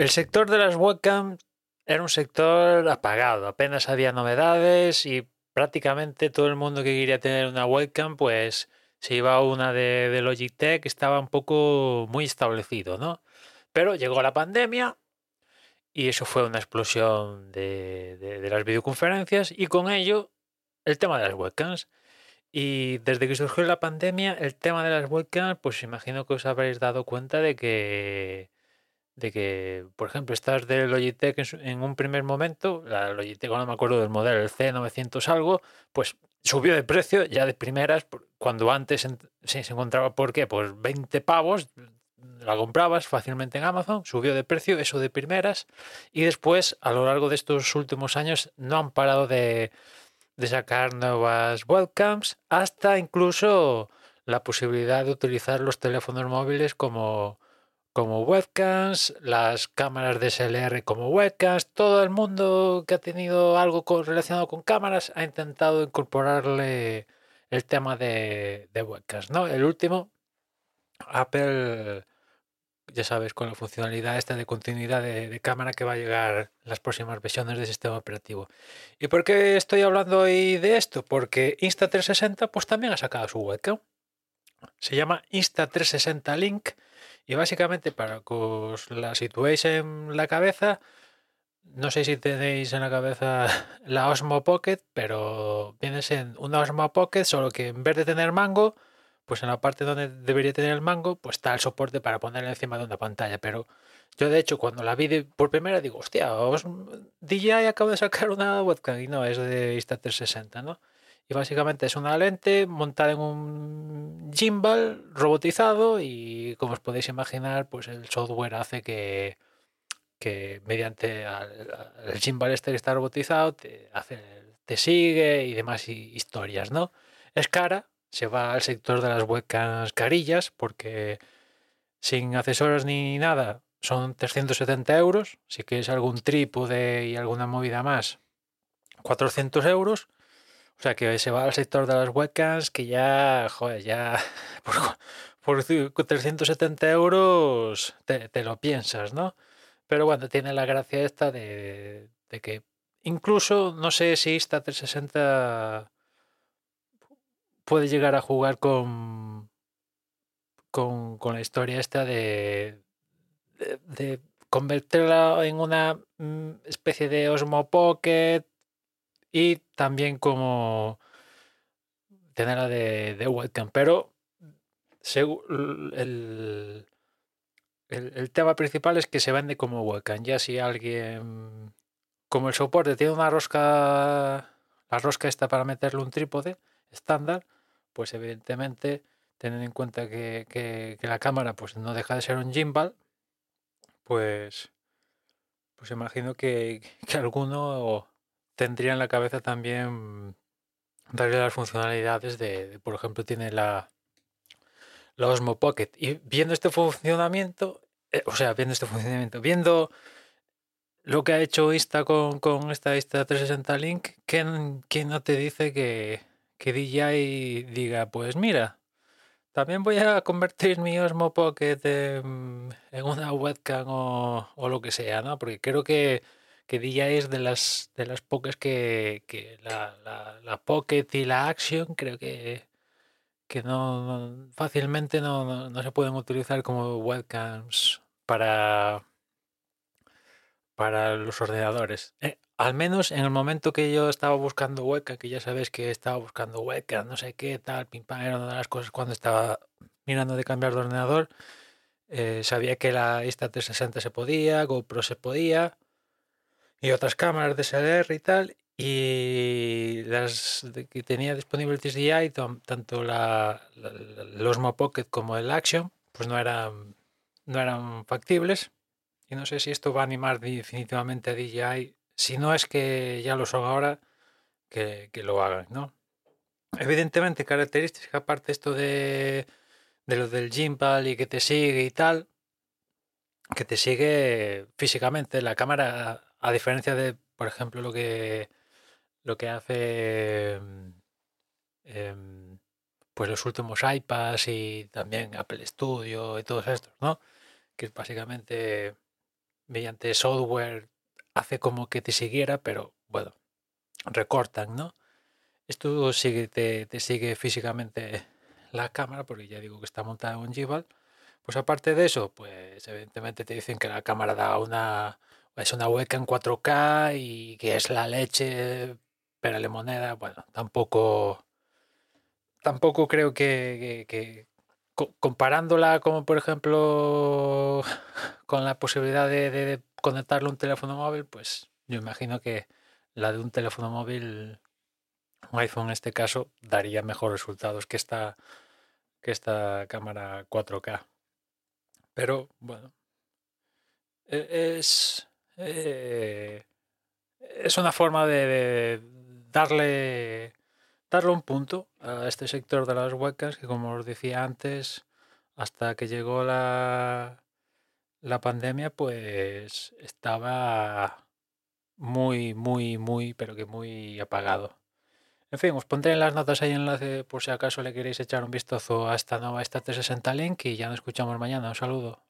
El sector de las webcams era un sector apagado, apenas había novedades y prácticamente todo el mundo que quería tener una webcam, pues se iba a una de, de Logitech, estaba un poco muy establecido, ¿no? Pero llegó la pandemia y eso fue una explosión de- de las videoconferencias y con ello el tema de las webcams. Y desde que surgió la pandemia, el tema de las webcams, pues imagino que os habréis dado cuenta de que de que, por ejemplo, estas de Logitech en, un primer momento, la Logitech, no me acuerdo del modelo, el C900 algo, pues subió de precio ya de primeras, cuando antes sí, se encontraba, ¿por qué? Pues 20 pavos, la comprabas fácilmente en Amazon, subió de precio, eso de primeras, y después, a lo largo de estos últimos años, no han parado de, de sacar nuevas webcams, hasta incluso la posibilidad de utilizar los teléfonos móviles como como webcams, las cámaras DSLR como webcams, todo el mundo que ha tenido algo relacionado con cámaras ha intentado incorporarle el tema de, de webcams, ¿no? El último, Apple, ya sabes, con la funcionalidad esta de continuidad de, de cámara que va a llegar en las próximas versiones del sistema operativo. ¿Y por qué estoy hablando hoy de esto? Porque Insta360 pues también ha sacado su webcam. Se llama Insta360 Link y básicamente para que os la situéis en la cabeza, no sé si tenéis en la cabeza la Osmo Pocket, pero viene siendo una Osmo Pocket, solo que en vez de tener mango, pues en la parte donde debería tener el mango, pues está el soporte para ponerla encima de una pantalla. Pero yo de hecho cuando la vi por primera digo, hostia, Os- DJI acaba de sacar una webcam y no, es de Insta360, ¿no? Y básicamente es una lente montada en un gimbal robotizado y como os podéis imaginar, pues el software hace que, que mediante el gimbal este que está robotizado te, hace, te sigue y demás hi- historias, ¿no? Es cara, se va al sector de las webcams carillas porque sin accesorios ni nada son 370 euros. Si quieres algún trípode y alguna movida más, 400 euros. O sea que se va al sector de las webcams que ya, joder, ya por, por ci- 370 euros te, te lo piensas, ¿no? Pero bueno, tiene la gracia esta de, de que incluso, no sé si esta 360 puede llegar a jugar con, con, con la historia esta de, de, de convertirla en una mm, especie de Osmo Pocket y también como tenerla de, de webcam. Pero el, el, tema principal es que se vende como webcam. Ya si alguien, como el soporte tiene una rosca, la rosca esta para meterle un trípode estándar, pues evidentemente teniendo en cuenta que, que- que la cámara pues no deja de ser un gimbal, pues pues imagino que, que alguno tendría en la cabeza también darle las funcionalidades de, por ejemplo, tiene la, la Osmo Pocket. Y viendo este funcionamiento, eh, o sea, viendo este funcionamiento, viendo lo que ha hecho Insta con, con esta Insta 360 Link, ¿quién, quién no te dice que, que DJI diga, pues mira, también voy a convertir mi Osmo Pocket en, en una webcam o, o lo que sea, ¿no? Porque creo que, que DJI es de las, de las pocas que, la, la- la Pocket y la Action creo que, que no, fácilmente no, no- se pueden utilizar como webcams para, para los ordenadores. Eh, al menos en el momento que yo estaba buscando webcam, que ya sabes que estaba buscando webcam, no sé qué, tal, pim era una de las cosas cuando estaba mirando de cambiar de ordenador. eh, sabía que la Insta360 se podía, GoPro se podía y otras cámaras de SLR y tal. Y las que tenía disponible el tanto la, los Osmo Pocket como el Action, pues no eran, no eran factibles. Y no sé si esto va a animar definitivamente a DJI. Si no es que ya lo son ahora, que, que lo hagan, ¿no? Evidentemente, características, aparte esto de de lo del gimbal y que te sigue y tal, que te sigue físicamente. La cámara, a diferencia de, por ejemplo, lo que lo que hace em, pues los últimos iPads y también Apple Studio y todos estos, ¿no? Que básicamente mediante software hace como que te siguiera, pero bueno, recortan, ¿no? Esto sigue, te, te sigue físicamente la cámara, porque ya digo que está montada en un Gimbal, pues aparte de eso, pues evidentemente te dicen que la cámara da una es una hueca en 4K y que es la leche, pero la moneda, bueno, tampoco tampoco creo que, comparándola como por ejemplo con la posibilidad de, de conectarle un teléfono móvil, pues yo imagino que la de un teléfono móvil un iPhone en este caso daría mejores resultados que esta, que esta cámara 4K. Pero bueno, e, es, eh, es una forma de, darle, darle un punto a este sector de las webcams que como os decía antes, hasta que llegó la, la pandemia, pues estaba muy, muy, muy, pero que muy apagado. En fin, os pondré en las notas ahí enlace por si acaso le queréis echar un vistazo a esta nueva Stat 60 Link y ya nos escuchamos mañana. Un saludo.